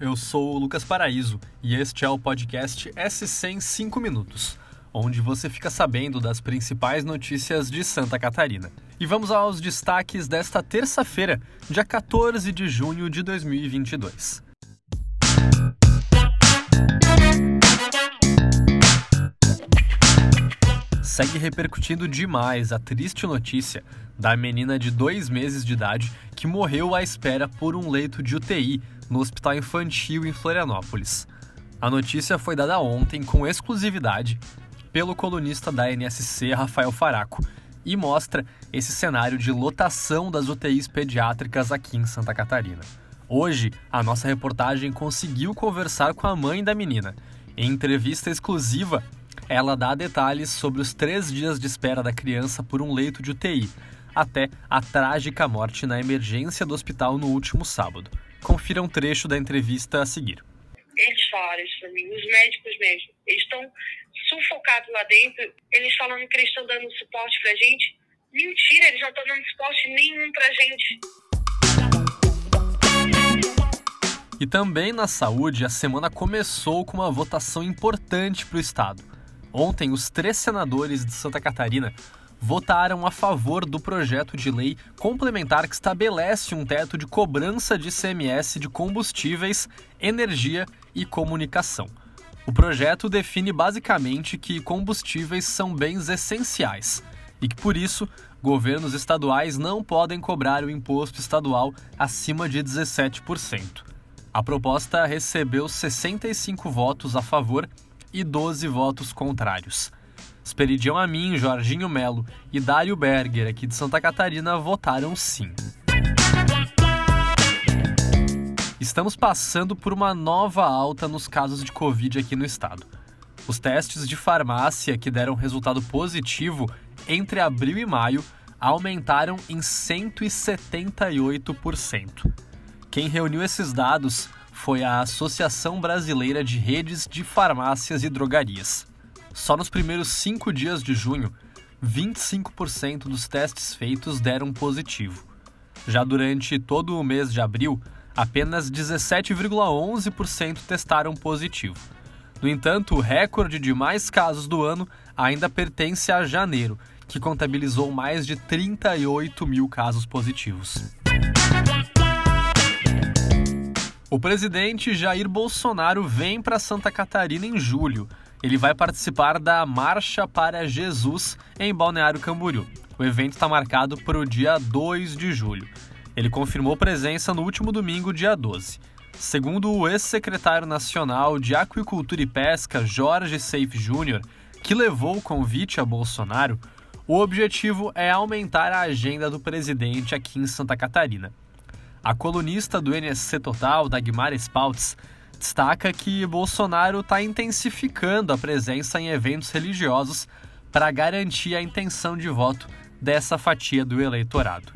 eu sou o Lucas Paraíso e este é o podcast S100 5 Minutos, onde você fica sabendo das principais notícias de Santa Catarina. E vamos aos destaques desta terça-feira, dia 14 de junho de 2022. segue repercutindo demais a triste notícia da menina de dois meses de idade que morreu à espera por um leito de UTI no Hospital Infantil em Florianópolis. A notícia foi dada ontem com exclusividade pelo colunista da NSC, Rafael Faraco, e mostra esse cenário de lotação das UTIs pediátricas aqui em Santa Catarina. Hoje, a nossa reportagem conseguiu conversar com a mãe da menina. Em entrevista exclusiva, ela dá detalhes sobre os três dias de espera da criança por um leito de UTI, até a trágica morte na emergência do hospital no último sábado. Confira um trecho da entrevista a seguir. Eles falaram isso para mim, os médicos mesmo. Eles estão sufocados lá dentro, eles falando que eles estão dando suporte para gente. Mentira, eles não estão dando suporte nenhum para gente. E também na saúde, a semana começou com uma votação importante para o Estado. Ontem, os três senadores de Santa Catarina votaram a favor do projeto de lei complementar que estabelece um teto de cobrança de ICMS de combustíveis, energia e comunicação. O projeto define basicamente que combustíveis são bens essenciais e que, por isso, governos estaduais não podem cobrar o imposto estadual acima de 17%. A proposta recebeu 65 votos a favor e 12 votos contrários. Esperidião Amin, Jorginho Melo e Dário Berger, aqui de Santa Catarina, votaram sim. Estamos passando por uma nova alta nos casos de Covid aqui no estado. Os testes de farmácia que deram resultado positivo entre abril e maio aumentaram em 178%. Quem reuniu esses dados foi a Associação Brasileira de Redes de Farmácias e Drogarias. Só nos primeiros cinco dias de junho, 25% dos testes feitos deram positivo. Já durante todo o mês de abril, apenas 17,11% testaram positivo. No entanto, o recorde de mais casos do ano ainda pertence a janeiro, que contabilizou mais de 38 mil casos positivos. O presidente Jair Bolsonaro vem para Santa Catarina em julho. Ele vai participar da Marcha para Jesus em Balneário Camboriú. O evento está marcado para o dia 2 de julho. Ele confirmou presença no último domingo, dia 12. Segundo o ex-secretário nacional de Aquicultura e Pesca, Jorge Seife Júnior, que levou o convite a Bolsonaro, o objetivo é aumentar a agenda do presidente aqui em Santa Catarina. A colunista do NSC Total, Dagmar Spaltz, destaca que Bolsonaro está intensificando a presença em eventos religiosos para garantir a intenção de voto dessa fatia do eleitorado.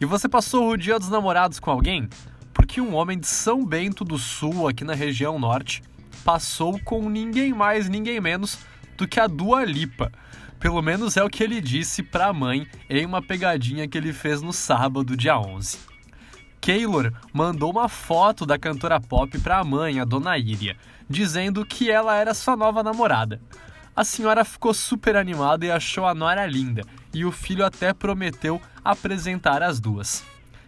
E você passou o Dia dos Namorados com alguém? Porque um homem de São Bento do Sul, aqui na região norte, passou com ninguém mais, ninguém menos do que a Dua Lipa. Pelo menos é o que ele disse para a mãe em uma pegadinha que ele fez no sábado, dia 11. Keylor mandou uma foto da cantora pop para a mãe, a dona Iria, dizendo que ela era sua nova namorada. A senhora ficou super animada e achou a nora linda, e o filho até prometeu apresentar as duas.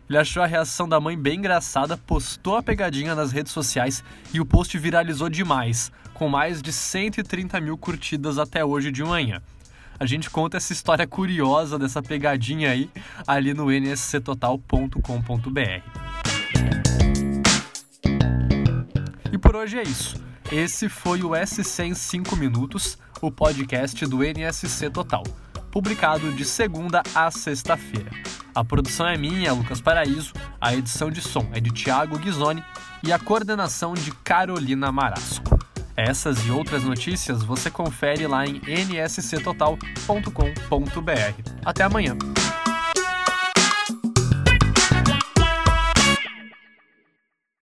Ele achou a reação da mãe bem engraçada, postou a pegadinha nas redes sociais e o post viralizou demais, com mais de 130 mil curtidas até hoje de manhã a gente conta essa história curiosa dessa pegadinha aí ali no nsctotal.com.br. E por hoje é isso. Esse foi o S100 5 Minutos, o podcast do NSC Total, publicado de segunda a sexta-feira. A produção é minha, Lucas Paraíso, a edição de som é de Thiago Ghisoni e a coordenação de Carolina Marasco. Essas e outras notícias você confere lá em nsctotal.com.br. Até amanhã!